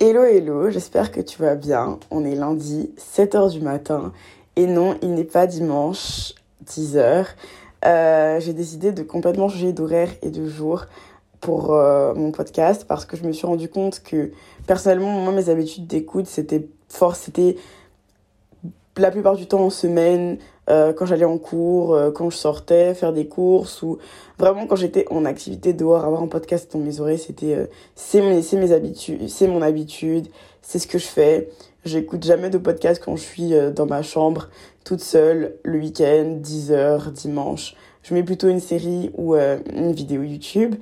Hello hello, j'espère que tu vas bien. On est lundi, 7h du matin. Et non, il n'est pas dimanche, 10h. Euh, j'ai décidé de complètement changer d'horaire et de jour pour euh, mon podcast parce que je me suis rendu compte que personnellement, moi, mes habitudes d'écoute, c'était fort, c'était la plupart du temps en semaine, euh, quand j'allais en cours, euh, quand je sortais faire des courses ou vraiment quand j'étais en activité dehors, avoir un podcast dans mes oreilles, c'était euh, c'est mes, habitudes, c'est mon habitude, c'est ce que je fais. J'écoute jamais de podcast quand je suis dans ma chambre toute seule le week-end, 10h, dimanche. Je mets plutôt une série ou une vidéo YouTube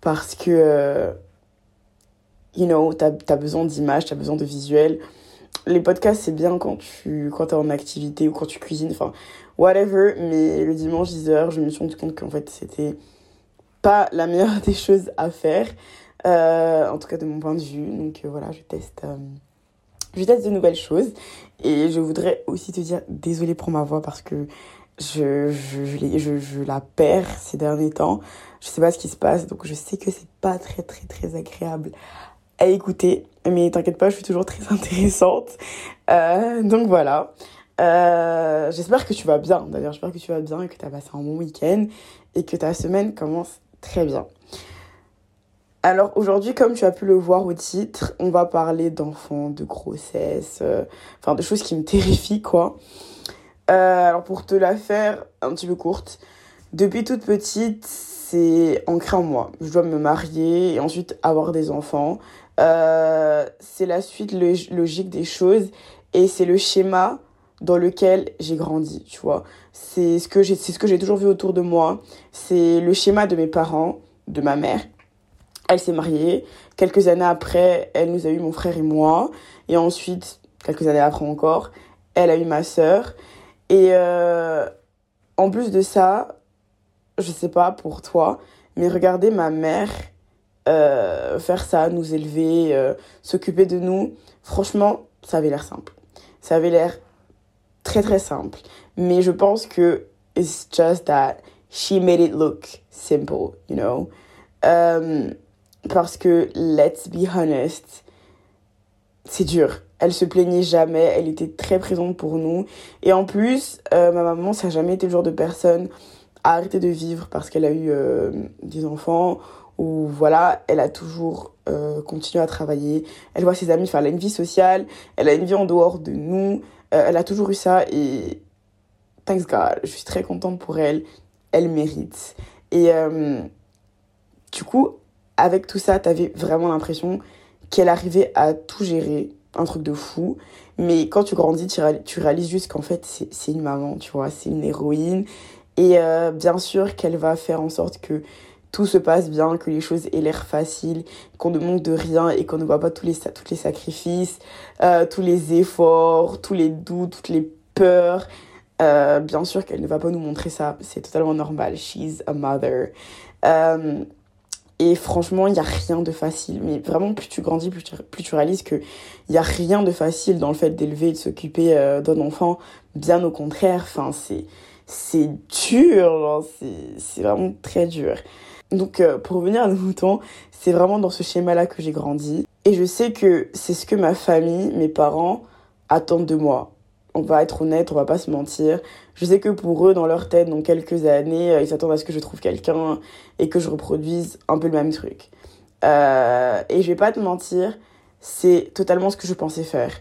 parce que you know, t'as as besoin d'images, t'as besoin de visuels les podcasts, c'est bien quand tu quand es en activité ou quand tu cuisines, enfin, whatever. Mais le dimanche 10h, je me suis rendu compte qu'en fait, c'était pas la meilleure des choses à faire. Euh, en tout cas, de mon point de vue. Donc euh, voilà, je teste, euh, je teste de nouvelles choses. Et je voudrais aussi te dire désolé pour ma voix parce que je, je, je, je la perds ces derniers temps. Je sais pas ce qui se passe, donc je sais que c'est pas très très très agréable à écouter. Mais t'inquiète pas, je suis toujours très intéressante. Euh, donc voilà. Euh, j'espère que tu vas bien. D'ailleurs, j'espère que tu vas bien et que tu as passé un bon week-end et que ta semaine commence très bien. Alors aujourd'hui, comme tu as pu le voir au titre, on va parler d'enfants, de grossesse, euh, enfin de choses qui me terrifient quoi. alors pour te la faire un petit peu courte, depuis toute petite, c'est ancré en moi. Je dois me marier et ensuite avoir des enfants. Euh, c'est la suite logique des choses et c'est le schéma dans lequel j'ai grandi, tu vois. C'est ce que j'ai ce que j'ai toujours vu autour de moi, c'est le schéma de mes parents, de ma mère. Elle s'est mariée, quelques années après, elle nous a eu mon frère et moi. Et ensuite quelques années après encore, elle a eu ma sœur. Et euh, en plus de ça, je sais pas pour toi, mais regardez ma mère euh, faire ça, nous élever, euh, s'occuper de nous, franchement, ça avait l'air simple. Ça avait l'air très très simple. Mais je pense que it's just that she made it look simple, you know? Euh, parce que, let's be honest, c'est dur. Elle se plaignait jamais, elle était très présente pour nous. Et en plus, ma maman, ça n'a jamais été le genre de personne à arrêter de vivre parce qu'elle a eu des enfants où voilà, elle a toujours euh, continué à travailler. Elle voit ses amis, enfin, elle a une vie sociale, elle a une vie en dehors de nous. Euh, elle a toujours eu ça et thanks God, je suis très contente pour elle. Elle mérite. Et euh, du coup, avec tout ça, t'avais vraiment l'impression qu'elle arrivait à tout gérer, un truc de fou. Mais quand tu grandis, tu réalises juste qu'en fait, c'est une maman, tu vois, c'est une héroïne. Et bien sûr qu'elle va faire en sorte que tout se passe bien, que les choses aient l'air faciles, qu'on ne manque de rien et qu'on ne voit pas tous les, les sacrifices, euh, tous les efforts, tous les doutes, toutes les peurs. Euh, bien sûr qu'elle ne va pas nous montrer ça, c'est totalement normal. She's a mother. Euh, et franchement, il n'y a rien de facile. Mais vraiment, plus tu grandis, plus tu, plus tu réalises qu'il n'y a rien de facile dans le fait d'élever et de s'occuper d'un enfant. Bien au contraire, c'est, c'est dur, c'est vraiment très dur. Donc euh, pour revenir à nos moutons, c'est vraiment dans ce schéma-là que j'ai grandi. Et je sais que c'est ce que ma famille, mes parents attendent de moi. On va être honnête, on va pas se mentir. Je sais que pour eux, dans leur tête, dans quelques années, euh, ils s'attendent à ce que je trouve quelqu'un et que je reproduise un peu le même truc. Euh, et je vais pas te mentir, c'est totalement ce que je pensais faire.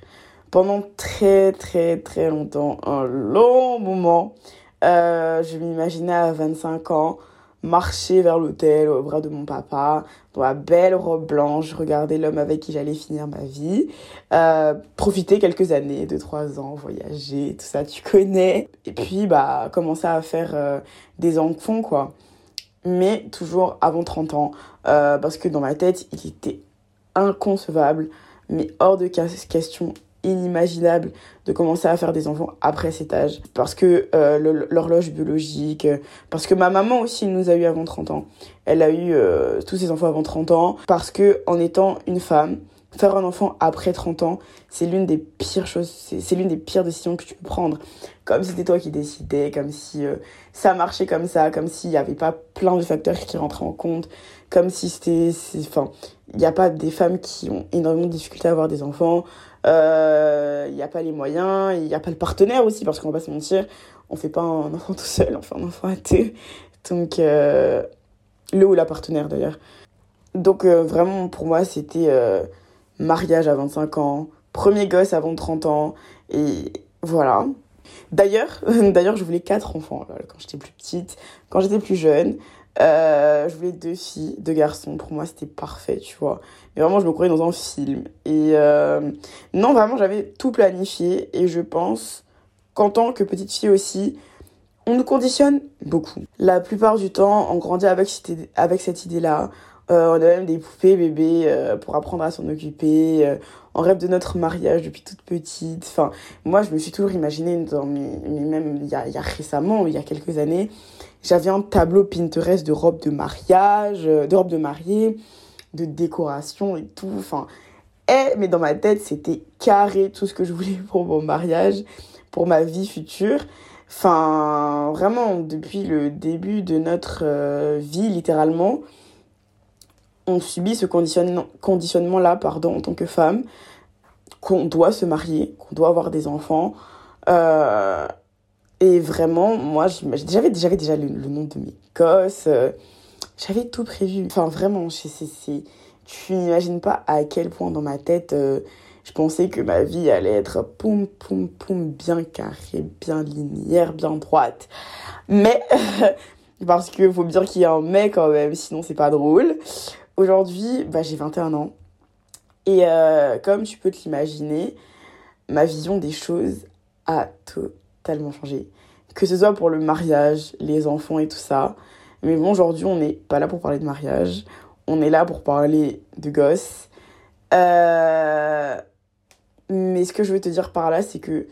Pendant très très très longtemps, un long moment, je m'imaginais à 25 ans marcher vers l'hôtel au bras de mon papa, dans la belle robe blanche, regarder l'homme avec qui j'allais finir ma vie, euh, profiter quelques années, deux, trois ans, voyager, tout ça, tu connais. Et puis, bah, commencer à faire euh, des enfants, quoi. Mais toujours avant 30 ans, euh, parce que dans ma tête, il était inconcevable, mais hors de question inimaginable de commencer à faire des enfants après cet âge. Parce que euh, l'horloge biologique parce que ma maman aussi nous a eu avant 30 ans. Elle a eu euh, tous ses enfants avant 30 ans. Parce que en étant une femme faire un enfant après 30 ans, c'est l'une des pires choses, c'est l'une des pires décisions que tu peux prendre. Comme si c'était toi qui décidais, comme si euh, ça marchait comme ça, comme s'il n'y avait pas plein de facteurs qui rentraient en compte, comme si c'était... Enfin, il n'y a pas des femmes qui ont énormément de difficultés à avoir des enfants, euh, il n'y a pas les moyens, il n'y a pas le partenaire aussi, parce qu'on va pas se mentir, on fait pas un enfant tout seul, on fait un enfant à deux. Donc, euh, le ou la partenaire d'ailleurs. Donc, vraiment, pour moi, c'était mariage à 25 ans, premier gosse avant 30 ans, et voilà. D'ailleurs, d'ailleurs, je voulais quatre enfants quand j'étais plus petite, quand j'étais plus jeune. Euh, je voulais deux filles, deux garçons. Pour moi, c'était parfait, tu vois. Mais vraiment, je me croyais dans un film. Et euh, non, vraiment, j'avais tout planifié. Et je pense qu'en tant que petite fille aussi, on nous conditionne beaucoup. La plupart du temps, on grandit avec, avec cette idée-là. Euh, on a même des poupées bébés pour apprendre à s'en occuper. On rêve de notre mariage depuis toute petite. Enfin, moi, je me suis toujours imaginé, dans mes, même il y, a, il y a récemment, il y a quelques années, j'avais un tableau Pinterest de robes de mariage, de robes de mariée, de décoration et tout. Enfin, et, mais dans ma tête, c'était carré tout ce que je voulais pour mon mariage, pour ma vie future. Enfin, vraiment, depuis le début de notre vie, littéralement, on subit ce conditionnement-là pardon, en tant que femme, qu'on doit se marier, qu'on doit avoir des enfants. Euh, et vraiment, moi, j'avais déjà, déjà le, nom de mes gosses, euh, j'avais tout prévu. Enfin, vraiment, tu n'imagines pas à quel point dans ma tête, euh, je pensais que ma vie allait être poum, poum, poum, bien carrée, bien linéaire, bien droite. Mais, parce qu'il faut dire qu'il y a un mais quand même, sinon c'est pas drôle. Aujourd'hui, bah, j'ai 21 ans. Et euh, comme tu peux te l'imaginer, ma vision des choses a totalement changé. Que ce soit pour le mariage, les enfants et tout ça. Mais bon, aujourd'hui, on n'est pas là pour parler de mariage. On est là pour parler de gosses. Euh, mais ce que je veux te dire par là, c'est que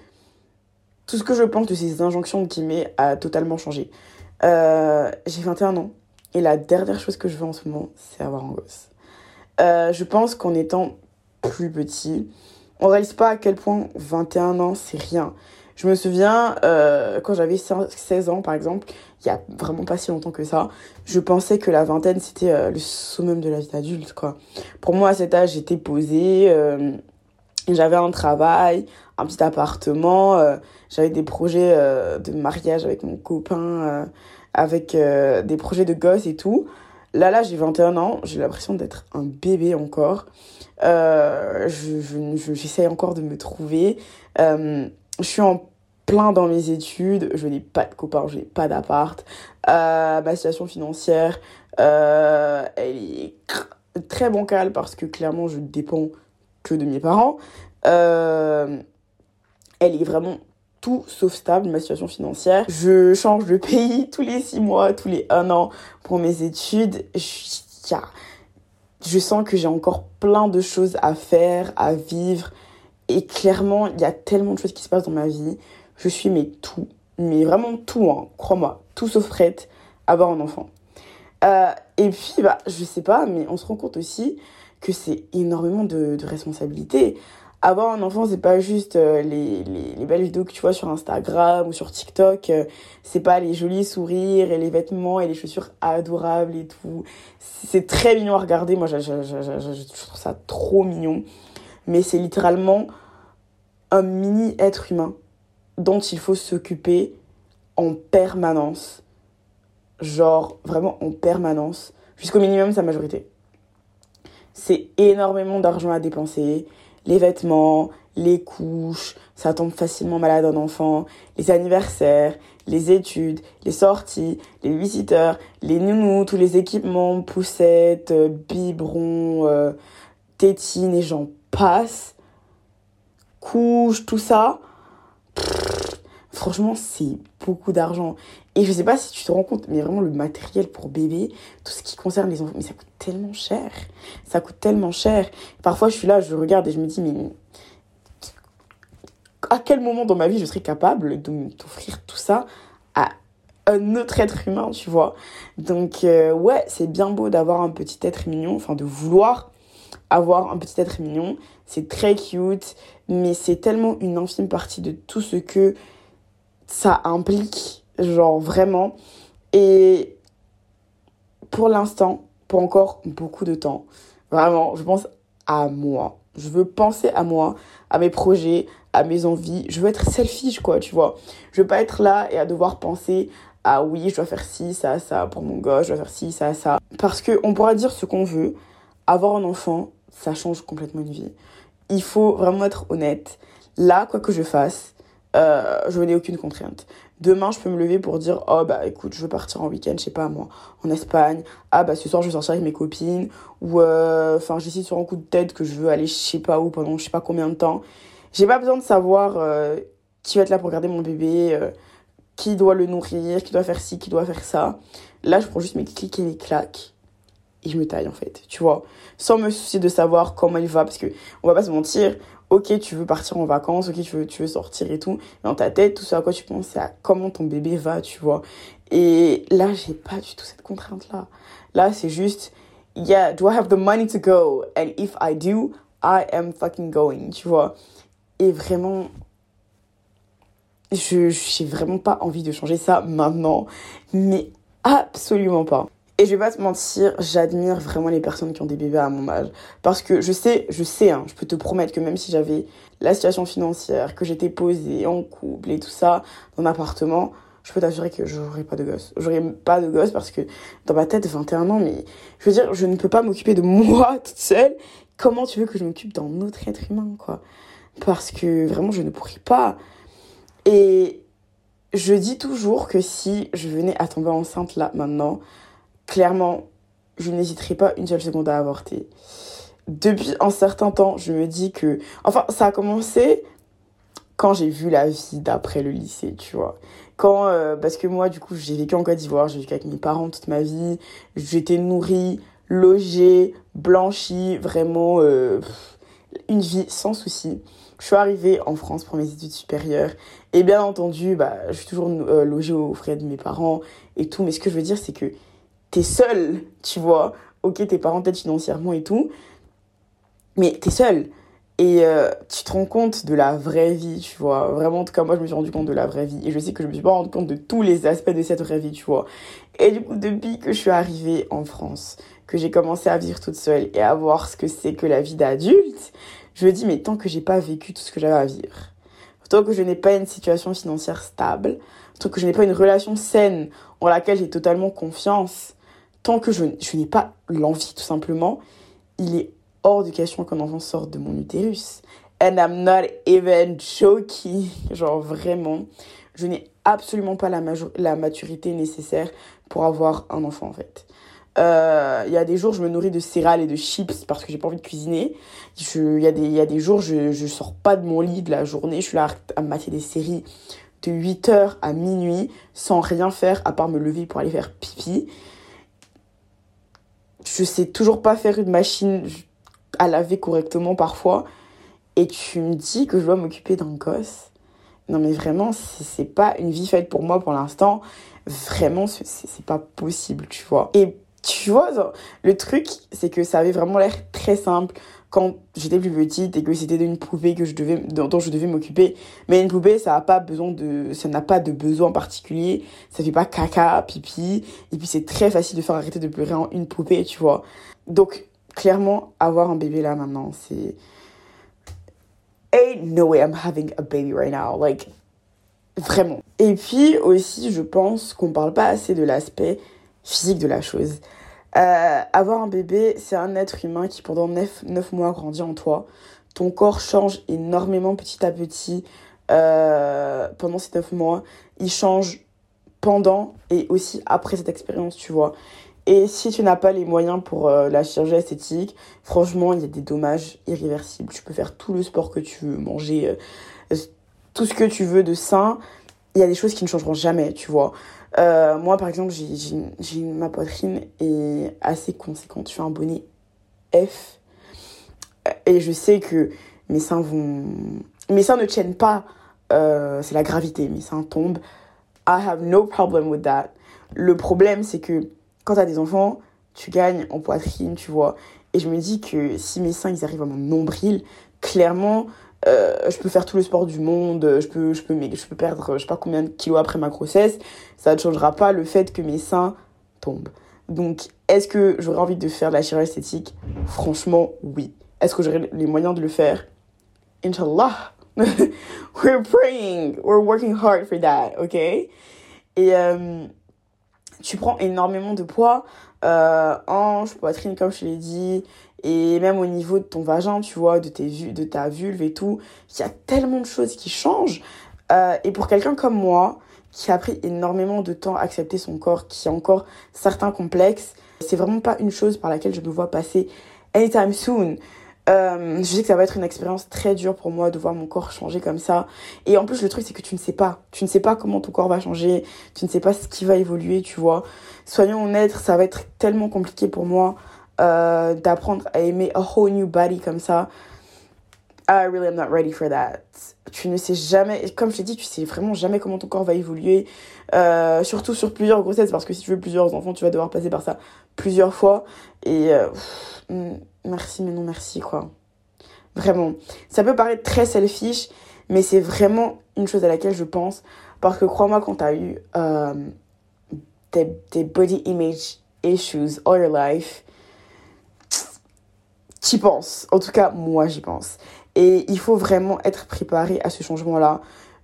tout ce que je pense de ces injonctions qui met a totalement changé. Euh, j'ai 21 ans. Et la dernière chose que je veux en ce moment, c'est avoir un gosse. Euh, je pense qu'en étant plus petit, on réalise pas à quel point 21 ans, c'est rien. Je me souviens, euh, quand j'avais 16 ans, par exemple, il y a vraiment pas si longtemps que ça, je pensais que la vingtaine, c'était euh, le summum de la vie d'adulte, quoi. Pour moi, à cet âge, j'étais posée, j'avais un travail, un petit appartement, j'avais des projets de mariage avec mon copain avec euh, des projets de gosse et tout. Là, là, j'ai 21 ans, j'ai l'impression d'être un bébé encore. Euh, J'essaye je, encore de me trouver. Euh, je suis en plein dans mes études, je n'ai pas de copains, je n'ai pas d'appart. Euh, ma situation financière, euh, elle est très bancale parce que clairement, je dépends que de mes parents. elle est vraiment tout sauf stable, ma situation financière. Je change de pays tous les six mois, tous les un an pour mes études. Je sens que j'ai encore plein de choses à faire, à vivre. Et clairement, il y a tellement de choses qui se passent dans ma vie. Je suis mais tout, mais vraiment tout, hein, crois-moi, tout sauf prête à avoir un enfant. Euh, et puis, bah, je sais pas, mais on se rend compte aussi que c'est énormément de, responsabilités avoir un enfant, c'est pas juste euh, les, les, les, belles vidéos que tu vois sur Instagram ou sur TikTok. Euh, c'est pas les jolis sourires et les vêtements et les chaussures adorables et tout. C'est très mignon à regarder. Moi, je trouve ça trop mignon. Mais c'est littéralement un mini être humain dont il faut s'occuper en permanence. Genre, vraiment en permanence. Jusqu'au minimum sa majorité. C'est énormément d'argent à dépenser les vêtements, les couches, ça tombe facilement malade un enfant, les anniversaires, les études, les sorties, les visiteurs, les nounous, tous les équipements, poussettes, biberons, euh, tétines et j'en passe. Couches, tout ça. franchement, c'est beaucoup d'argent. Et je sais pas si tu te rends compte, mais vraiment le matériel pour bébé, tout ce qui concerne les enfants, mais ça coûte tellement cher. Ça coûte tellement cher. Parfois, je suis là, je regarde et je me dis, mais à quel moment dans ma vie je serais capable de t'offrir tout ça à un autre être humain, tu vois? Donc, euh, ouais, c'est bien beau d'avoir un petit être mignon, enfin de vouloir avoir un petit être mignon. C'est très cute, mais c'est tellement une infime partie de tout ce que ça implique, genre vraiment. Et pour l'instant, pour encore beaucoup de temps, vraiment, je pense à moi. Je veux penser à moi, à mes projets, à mes envies. Je veux être selfish, quoi, tu vois. Je veux pas être là et à devoir penser ah oui, je dois faire ci, ça, ça pour mon gosse, je dois faire ci, ça, ça. Parce qu'on pourra dire ce qu'on veut, avoir un enfant, ça change complètement une vie. Il faut vraiment être honnête. Là, quoi que je fasse, euh, je n'ai aucune contrainte. Demain, je peux me lever pour dire Oh, bah écoute, je veux partir en week-end, je sais pas moi, en Espagne. Ah, bah ce soir, je vais sortir avec mes copines. Ou, euh, enfin, euh, j'essaie sur un coup de tête que je veux aller je sais pas où pendant je sais pas combien de temps. J'ai pas besoin de savoir euh, qui va être là pour garder mon bébé, qui doit le nourrir, qui doit faire ci, qui doit faire ça. Là, je prends juste mes clics et mes claques et je me taille en fait, tu vois, sans me soucier de savoir comment il va parce que on va pas se mentir, ok tu veux partir en vacances, ok tu veux, tu veux sortir et tout, mais dans ta tête tout ce à quoi tu penses c'est à comment ton bébé va, tu vois. Et là j'ai pas du tout cette contrainte là. Là c'est juste yeah, do I have the money to go? And if I do, I am fucking going, tu vois. Et vraiment je j'ai vraiment pas envie de changer ça maintenant, mais absolument pas. Et je vais pas te mentir, j'admire vraiment les personnes qui ont des bébés à mon âge. Parce que je sais, je sais, hein, je peux te promettre que même si j'avais la situation financière, que j'étais posée en couple et tout ça, dans un appartement, je peux t'assurer que j'aurais pas de gosse. J'aurais pas de gosse parce que dans ma tête, 21 ans, mais je veux dire, je ne peux pas m'occuper de moi toute seule. Comment tu veux que je m'occupe d'un autre être humain, quoi? Parce que vraiment, je ne pourrais pas. Et je dis toujours que si je venais à tomber enceinte là, maintenant, clairement, je n'hésiterai pas une seule seconde à avorter. Depuis un certain temps, je me dis que... Enfin, ça a commencé quand j'ai vu la vie d'après le lycée, tu vois. Quand, euh, parce que moi, du coup, j'ai vécu en Côte d'Ivoire, j'ai vécu avec mes parents toute ma vie, j'étais nourrie, logée, blanchie, vraiment euh, une vie sans souci. Je suis arrivée en France pour mes études supérieures et bien entendu, bah, je suis toujours euh, logée aux frais de mes parents et tout. Mais ce que je veux dire, c'est que t'es seule, tu vois. Ok, tes parents t'aident financièrement et tout, mais t'es seule. Et euh, tu te rends compte de la vraie vie, tu vois. Vraiment, en tout cas, moi, je me suis rendu compte de la vraie vie. Et je sais que je me suis pas rendu compte de tous les aspects de cette vraie vie, tu vois. Et du coup, depuis que je suis arrivée en France, que j'ai commencé à vivre toute seule et à voir ce que c'est que la vie d'adulte, je me dis, mais tant que j'ai pas vécu tout ce que j'avais à vivre, tant que je n'ai pas une situation financière stable, tant que je n'ai pas une relation saine en laquelle j'ai totalement confiance, tant que je, je n'ai pas l'envie tout simplement, il est hors de question qu'un enfant sorte de mon utérus. And I'm not even joking. Genre vraiment, je n'ai absolument pas la, la maturité nécessaire pour avoir un enfant en fait. Euh, il y a des jours, je me nourris de céréales et de chips parce que j'ai pas envie de cuisiner. Il y, a des, y a des jours, je, je sors pas de mon lit de la journée. Je suis là à mater des séries de 8h à minuit sans rien faire à part me lever pour aller faire pipi je sais toujours pas faire une machine à laver correctement parfois. Et tu me dis que je dois m'occuper d'un gosse. Non mais vraiment, c'est pas une vie faite pour moi pour l'instant. Vraiment, c'est pas possible, tu vois. Et tu vois, le truc, c'est que ça avait vraiment l'air très simple quand j'étais plus petite et que c'était une poupée que je devais, dont je devais m'occuper. Mais une poupée, ça n'a pas besoin de, ça n'a pas de besoin particulier. Ça fait pas caca, pipi. Et puis c'est très facile de faire arrêter de pleurer en une poupée, tu vois. Donc, clairement, avoir un bébé là maintenant, c'est, ain't no way I'm having a baby right now. Like, vraiment. Et puis aussi, je pense qu'on parle pas assez de l'aspect physique de la chose. Euh, avoir un bébé, c'est un être humain qui pendant 9, 9, mois grandit en toi. Ton corps change énormément petit à petit euh, pendant ces 9 mois. Il change pendant et aussi après cette expérience, tu vois. Et si tu n'as pas les moyens pour euh, la chirurgie esthétique, franchement, il y a des dommages irréversibles. Tu peux faire tout le sport que tu veux, manger tout ce que tu veux de sain. Il y a des choses qui ne changeront jamais, tu vois. Euh, moi, par exemple, j'ai ma poitrine est assez conséquente. Je fais un bonnet F. Et je sais que mes seins vont... Mes seins ne tiennent pas. Euh, c'est la gravité. Mes seins tombent. I have no problem with that. Le problème, c'est que quand tu as des enfants, tu gagnes en poitrine, tu vois. Et je me dis que si mes seins, ils arrivent à mon nombril, clairement, euh, je peux faire tout le sport du monde, je peux, je, peux, je peux perdre je sais pas combien de kilos après ma grossesse, ça ne changera pas le fait que mes seins tombent. Donc, est-ce que j'aurais envie de faire de la chirurgie esthétique? Franchement, oui. Est-ce que j'aurais les moyens de le faire? Inch'Allah. We're praying. We're working hard for that, ok? Et euh, tu prends énormément de poids, euh, hanche, poitrine, comme je l'ai dit, et même au niveau de ton vagin, tu vois, de, tes, de ta vulve et tout. Il y a tellement de choses qui changent. Euh, et pour quelqu'un comme moi, qui a pris énormément de temps à accepter son corps, qui a encore certains complexes, c'est vraiment pas une chose par laquelle je me vois passer anytime soon. Euh, je sais que ça va être une expérience très dure pour moi de voir mon corps changer comme ça. Et en plus, le truc, c'est que tu ne sais pas. Tu ne sais pas comment ton corps va changer. Tu ne sais pas ce qui va évoluer, tu vois. Soyons honnêtes, ça va être tellement compliqué pour moi euh, d'apprendre à aimer a whole new body comme ça. I really am not ready for that. Tu ne sais jamais, comme je t'ai dit, tu sais vraiment jamais comment ton corps va évoluer. Euh, surtout sur plusieurs grossesses, parce que si tu veux plusieurs enfants, tu vas devoir passer par ça plusieurs fois. Et merci, mais non merci, quoi. Vraiment. Ça peut paraître très selfish, mais c'est vraiment une chose à laquelle je pense. Parce que crois-moi, quand t'as eu euh, des, body image issues all your life, t'y penses. En tout cas, moi, j'y pense. Et il faut vraiment être préparé à ce changement-là.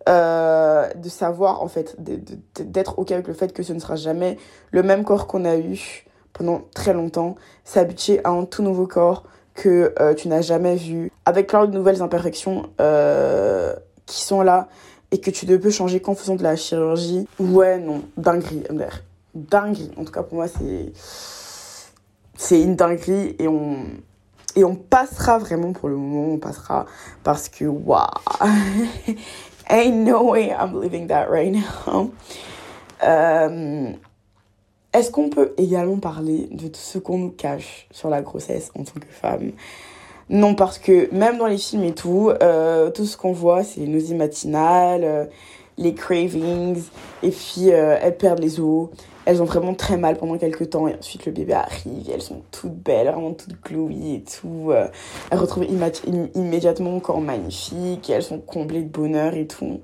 Euh, de savoir, en fait, d'être OK avec le fait que ce ne sera jamais le même corps qu'on a eu pendant très longtemps, s'habituer à un tout nouveau corps que euh, tu n'as jamais vu, avec plein de nouvelles imperfections euh, qui sont là et que tu ne peux changer qu'en faisant de la chirurgie. Ouais, non, dinguerie. Dinguerie. En tout cas, pour moi, c'est. C'est une dinguerie et on. Et on passera vraiment pour le moment, on passera parce que, waouh! Ain't no way I'm living that right now. Euh, est-ce qu'on peut également parler de tout ce qu'on nous cache sur la grossesse en tant que femme? Non, parce que même dans les films et tout, euh, tout ce qu'on voit, c'est les nausées matinales, euh, les cravings, et puis elles perdent les os. Elles ont vraiment très mal pendant quelques temps, et ensuite le bébé arrive, et elles sont toutes belles, vraiment toutes glowy et tout. elles retrouvent immédiatement un corps magnifique, et elles sont comblées de bonheur et tout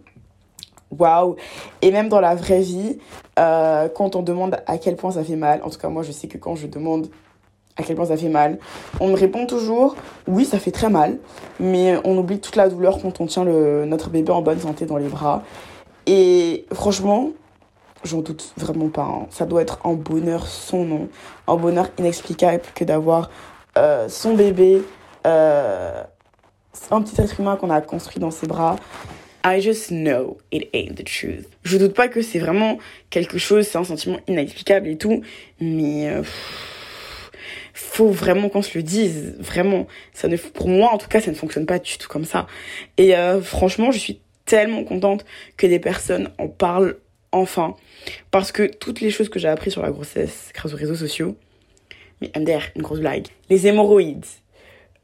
waouh. Et même dans la vraie vie, euh, quand on demande à quel point ça fait mal, en tout cas moi je sais que quand je demande à quel point ça fait mal, on me répond toujours oui ça fait très mal, mais on oublie toute la douleur quand on tient notre bébé en bonne santé dans les bras. Et franchement, j'en doute vraiment pas. Hein. Ça doit être un bonheur sans nom, un bonheur inexplicable que d'avoir euh, son bébé, euh, un petit être humain qu'on a construit dans ses bras I just know it ain't the truth. Je doute pas que c'est vraiment quelque chose, c'est un sentiment inexplicable et tout, mais euh, faut vraiment qu'on se le dise, vraiment. Ça ne, pour moi, en tout cas, ça ne fonctionne pas du tout comme ça. Et franchement, je suis tellement contente que des personnes en parlent enfin, parce que toutes les choses que j'ai apprises sur la grossesse grâce aux réseaux sociaux, mais MDR, une grosse blague. Les hémorroïdes,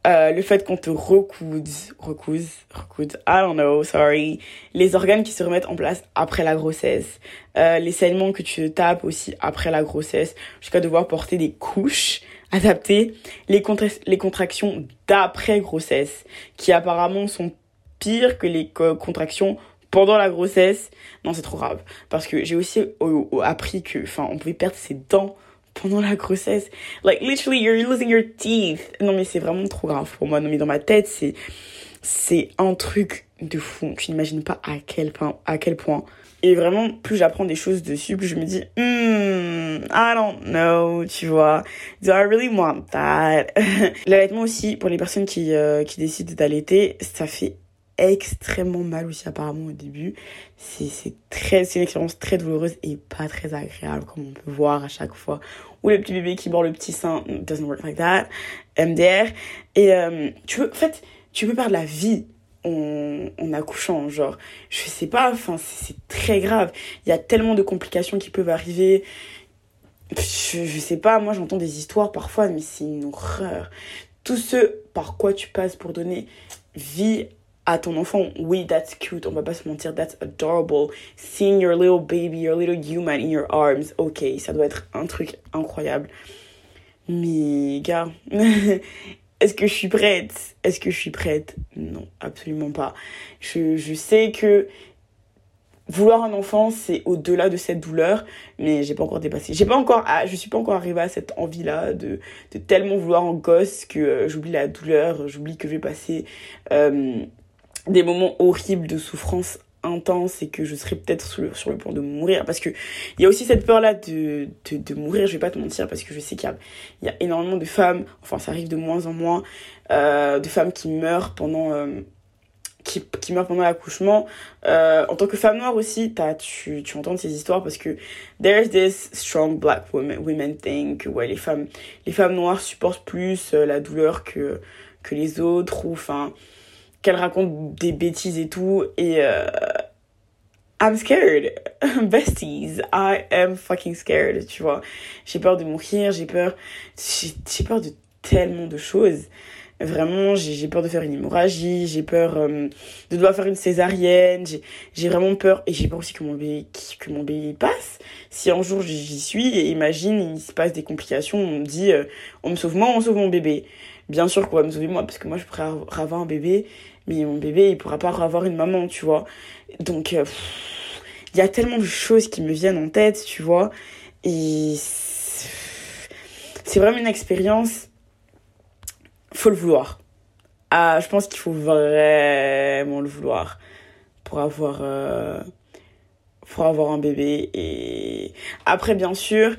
euh, le fait qu'on te recoude, recouse, recoude, I don't know, sorry. Les organes qui se remettent en place après la grossesse. Euh, les saignements que tu tapes aussi après la grossesse. Jusqu'à devoir porter des couches adaptées. Les, les contractions d'après grossesse. Qui apparemment sont pires que les contractions pendant la grossesse. Non, c'est trop grave. Parce que j'ai aussi appris que, enfin, on pouvait perdre ses dents pendant la grossesse. Like, literally, you're losing your teeth. Non, mais c'est vraiment trop grave pour moi. Non, mais dans ma tête, c'est, c'est un truc de fou. Tu n'imagines pas à quel point, à quel point. Et vraiment, plus j'apprends des choses dessus, plus je me dis, hmm, I don't know, tu vois. Do I really want that? L'allaitement aussi, pour les personnes qui, euh, qui décident d'allaiter, ça fait extrêmement mal aussi apparemment au début. C'est très une expérience très douloureuse et pas très agréable comme on peut voir à chaque fois. Ou le petit bébé qui mord le petit sein, doesn't work like that. MDR. Et euh, tu veux, en fait, tu peux perdre la vie en, en accouchant. Genre, je sais pas, enfin, c'est très grave. Il y a tellement de complications qui peuvent arriver. Je, je sais pas, moi j'entends des histoires parfois, mais c'est une horreur. Tout ce par quoi tu passes pour donner vie à ton enfant, oui, that's cute, on va pas se mentir, that's adorable. Seeing your little baby, your little human in your arms, ok, ça doit être un truc incroyable. Mais, gars, est-ce que je suis prête? Est-ce que je suis prête? Non, absolument pas. Je, je sais que vouloir un enfant, c'est au-delà de cette douleur, mais j'ai pas encore dépassé. J'ai pas encore, ah, je suis pas encore arrivée à cette envie-là de, de tellement vouloir un gosse que euh, j'oublie la douleur, j'oublie que je vais passer euh, des moments horribles de souffrance intense et que je serai peut-être sur le, point de mourir. Parce que il y a aussi cette peur là de, de, de, mourir je vais pas te mentir parce que je sais qu'il y, y a, énormément de femmes enfin ça arrive de moins en moins euh, de femmes qui meurent pendant euh, qui, qui meurent pendant l'accouchement. Euh, en tant que femme noire aussi as, tu, tu entends ces histoires parce que there's this strong black women, women thing que ouais les femmes les femmes noires supportent plus euh, la douleur que que les autres ou enfin qu'elle raconte des bêtises et tout. Et euh, I'm scared. Besties, I am fucking scared, tu vois. J'ai peur de mourir, j'ai peur... J'ai peur de tellement de choses. Vraiment, j'ai peur de faire une hémorragie, j'ai peur euh, de devoir faire une césarienne, j'ai vraiment peur, et j'ai peur aussi que mon bébé, que mon bébé passe. Si un jour j'y suis, et imagine, il se passe des complications, on me dit, euh, on me sauve moi, on sauve mon bébé. Bien sûr qu'on va me sauver moi, parce que moi je pourrais avoir un bébé, mais mon bébé, il pourra pas avoir une maman, tu vois. Donc, il euh, y a tellement de choses qui me viennent en tête, tu vois. Et c'est vraiment une expérience, faut le vouloir. Ah, je pense qu'il faut vraiment le vouloir pour avoir, euh, pour avoir un bébé. Et après, bien sûr,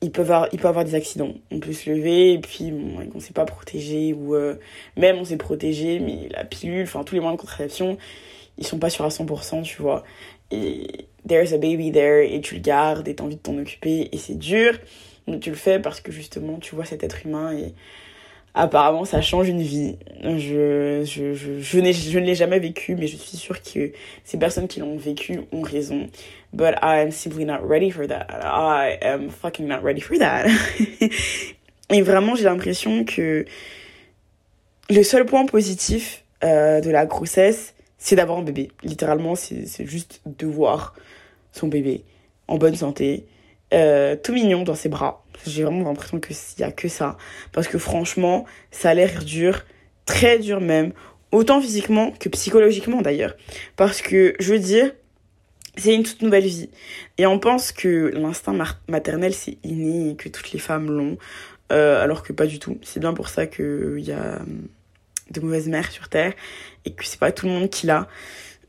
il peut avoir, avoir des accidents. On peut se lever et puis bon, on s'est pas protégé ou euh, même on s'est protégé, mais la pilule, enfin tous les moyens de contraception, ils sont pas sûrs à 100%, tu vois. Et there's a baby there et tu le gardes et t'as envie de t'en occuper et c'est dur, mais tu le fais parce que justement tu vois cet être humain et apparemment ça change une vie. Je, je, je, je, je ne l'ai jamais vécu, mais je suis sûre que ces personnes qui l'ont vécu ont raison. But I am simply not ready for that. I am fucking not ready for that. Et vraiment, j'ai l'impression que le seul point positif euh, de la grossesse, c'est d'avoir un bébé. Littéralement, c'est juste de voir son bébé en bonne santé, euh, tout mignon dans ses bras. J'ai vraiment l'impression qu'il n'y a que ça. Parce que franchement, ça a l'air dur, très dur même, autant physiquement que psychologiquement d'ailleurs. Parce que, je veux dire, c'est une toute nouvelle vie. Et on pense que l'instinct maternel, c'est inné et que toutes les femmes l'ont. Euh, alors que pas du tout. C'est bien pour ça qu'il y a hum, de mauvaises mères sur Terre et que c'est pas tout le monde qui l'a.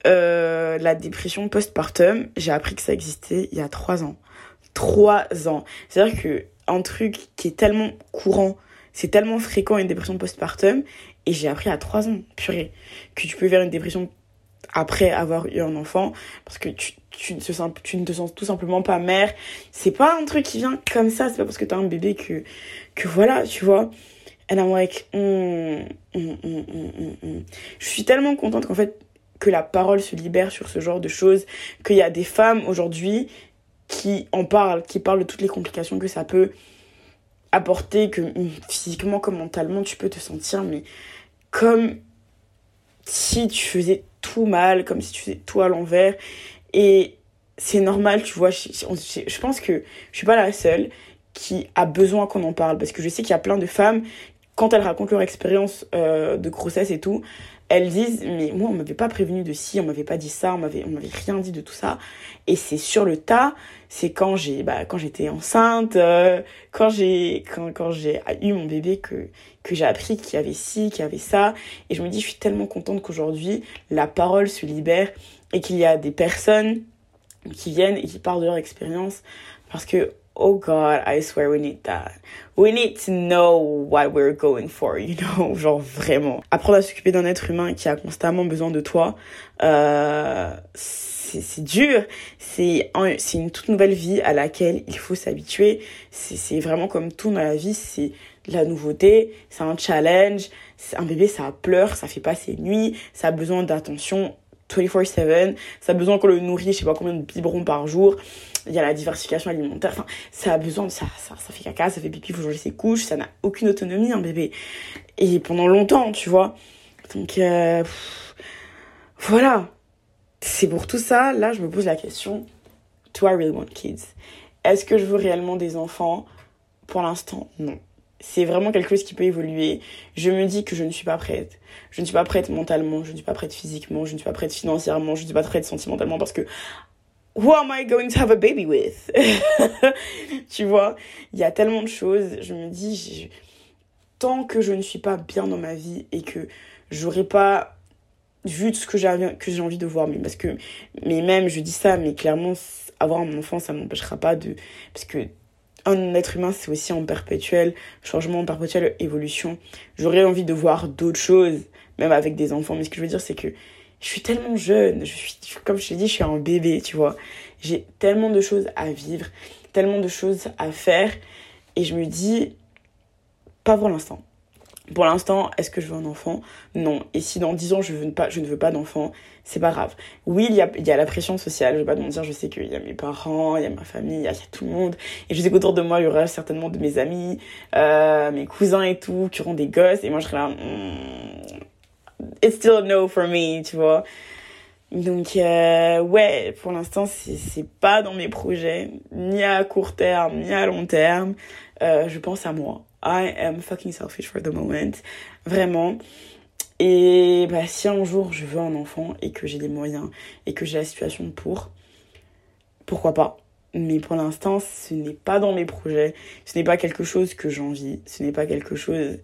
Euh, la dépression postpartum, j'ai appris que ça existait il y a trois ans trois ans. C'est-à-dire que un truc qui est tellement courant, c'est tellement fréquent une dépression postpartum, et j'ai appris à trois ans, purée, que tu peux faire une dépression après avoir eu un enfant, parce que tu, tu, ne, te sens tout simplement pas mère. C'est pas un truc qui vient comme ça, c'est pas parce que t'as un bébé que, que voilà, tu vois. And I'm like, mm, je suis tellement contente qu'en fait, que la parole se libère sur ce genre de choses, qu'il y a des femmes aujourd'hui qui en parle, qui parle de toutes les complications que ça peut apporter, que hum, physiquement comme mentalement tu peux te sentir, mais comme si tu faisais tout mal, comme si tu faisais tout à l'envers. Et c'est normal, tu vois, je, pense que je suis pas la seule qui a besoin qu'on en parle, parce que je sais qu'il y a plein de femmes, quand elles racontent leur expérience euh, de grossesse et tout, elles disent mais moi on m'avait pas prévenu de ci, on m'avait pas dit ça, on m'avait on m'avait rien dit de tout ça. Et c'est sur le tas, c'est quand j'ai bah quand j'étais enceinte, euh, quand j'ai quand quand j'ai eu mon bébé que que j'ai appris qu'il y avait ci, qu'il y avait ça. Et je me dis je suis tellement contente qu'aujourd'hui la parole se libère et qu'il y a des personnes qui viennent et qui parlent de leur expérience. Parce que oh God, I swear we need that. We need to know what we're going for, you know, genre vraiment. Apprendre à s'occuper d'un être humain qui a constamment besoin de toi, euh, c'est dur. C'est une toute nouvelle vie à laquelle il faut s'habituer. C'est vraiment comme tout dans la vie, c'est la nouveauté, c'est un challenge. Un bébé, ça pleure, ça fait pas ses nuits, ça a besoin d'attention 24/7, ça a besoin qu'on le nourrit, je sais pas combien de biberons par jour il y a la diversification alimentaire. Enfin, ça a besoin ça, ça, ça fait caca, ça fait pipi, faut changer ses couches, ça n'a aucune autonomie, un bébé. Et pendant longtemps, tu vois. Donc, euh, voilà. C'est pour tout ça, là, je me pose la question, do I really want kids? Est-ce que je veux réellement des enfants? Pour l'instant, non. c'est vraiment quelque chose qui peut évoluer. Je me dis que je ne suis pas prête. Je ne suis pas prête mentalement, je ne suis pas prête physiquement, je ne suis pas prête financièrement, je ne suis pas prête sentimentalement parce que who am I going to have a baby with? Tu vois, il y a tellement de choses. Je me dis, tant que je ne suis pas bien dans ma vie et que j'aurais pas vu tout ce que j'ai que j'ai envie de voir mais parce que mais même je dis ça mais clairement avoir un enfant ça m'empêchera pas de parce que un être humain, c'est aussi en perpétuel changement, en perpétuelle évolution. J'aurais envie de voir d'autres choses, même avec des enfants. Mais ce que je veux dire, c'est que je suis tellement jeune. Je suis, comme je t'ai dit, je suis un bébé, tu vois. J'ai tellement de choses à vivre, tellement de choses à faire. Et je me dis, pas pour l'instant. Pour l'instant, est-ce que je veux un enfant? Non. Et si dans 10 ans, je, veux pas, je ne veux pas d'enfant, c'est pas grave. Oui, il y a, la pression sociale, je vais pas te mentir, je sais qu'il y a mes parents, il y a ma famille, il y a, tout le monde. Et je sais qu'autour de moi, il y aura certainement de mes amis, euh, mes cousins et tout, qui auront des gosses. Et moi, je serai là, hmm, it's still no for me, tu vois. Donc, euh, ouais, pour l'instant, c'est pas dans mes projets, ni à court terme, ni à long terme. Euh, je pense à moi I am fucking selfish for the moment. Vraiment. Et bah, si un jour je veux un enfant et que j'ai des moyens et que j'ai la situation pour, pourquoi pas? Mais pour l'instant, ce n'est pas dans mes projets, ce n'est pas quelque chose que j'envie, ce n'est pas quelque chose...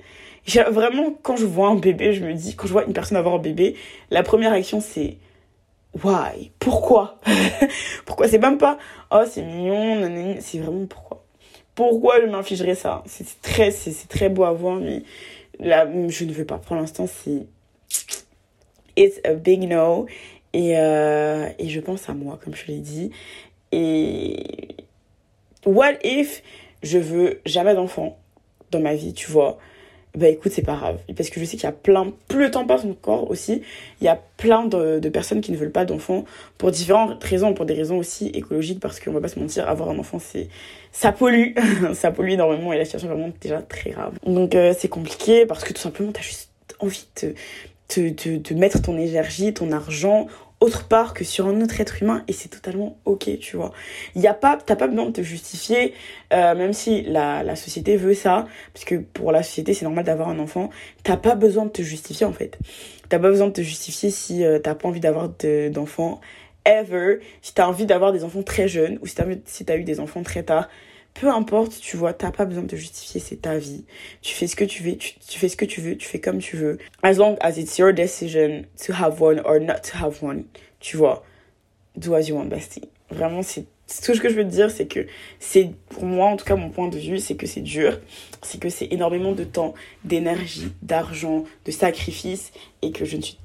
Vraiment, quand je vois un bébé, je me dis, quand je vois une personne avoir un bébé, la première action c'est why? Pourquoi? Pourquoi? C'est même pas, oh c'est mignon, c'est vraiment pourquoi? Pourquoi je m'infligerais ça? C'est très, c'est très beau à voir, mais là, je ne veux pas. Pour l'instant, c'est. It's a big no. Et, euh, et je pense à moi, comme je l'ai dit. Et. What if je veux jamais d'enfant dans ma vie, tu vois? Bah écoute, c'est pas grave. Parce que je sais qu'il y a plein, plus le temps passe encore aussi, il y a plein de, de personnes qui ne veulent pas d'enfants pour différentes raisons, pour des raisons aussi écologiques, parce qu'on va pas se mentir, avoir un enfant, c'est, ça pollue, ça pollue énormément et la situation est vraiment déjà très grave. Donc euh, c'est compliqué parce que tout simplement, t'as juste envie de mettre ton énergie, ton argent autre part que sur un autre être humain et c'est totalement ok tu vois. Il y a pas t'as pas besoin de te justifier euh, même si la, la société veut ça parce que pour la société c'est normal d'avoir un enfant. T'as pas besoin de te justifier en fait. T'as pas besoin de te justifier si euh, t'as pas envie d'avoir d'enfants ever si t'as envie d'avoir des enfants très jeunes ou si t'as si as eu des enfants très tard peu importe, tu vois, t'as pas besoin de te justifier, c'est ta vie. Tu fais ce que tu veux, tu, fais ce que tu veux, tu fais comme tu veux. As long as it's your decision to have one or not to have one, tu vois, do as you want, bestie. Vraiment, c'est tout ce que je veux te dire, c'est que c'est, pour moi, en tout cas, mon point de vue, c'est que c'est dur, c'est que c'est énormément de temps, d'énergie, d'argent, de sacrifice, et que je ne suis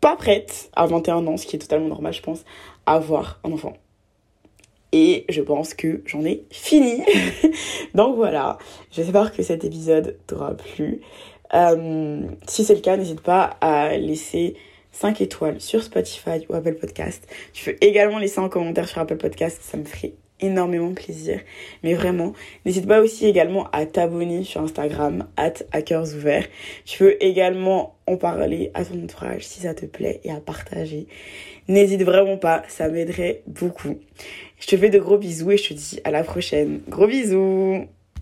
pas prête à 21 ans, ce qui est totalement normal, je pense, à avoir un enfant. Et je pense que j'en ai fini. Donc voilà, j'espère que cet épisode t'aura plu. Euh, si c'est le cas, n'hésite pas à laisser 5 étoiles sur Spotify ou Apple Podcast. Tu peux également laisser un commentaire sur Apple Podcast, ça me ferait énormément plaisir. Mais vraiment, n'hésite pas aussi également à t'abonner sur Instagram, at hackersouverts. Tu peux également en parler à ton entourage si ça te plaît et à partager. N'hésite vraiment pas, ça m'aiderait beaucoup. Je te fais de gros bisous et je te dis à la prochaine. Gros bisous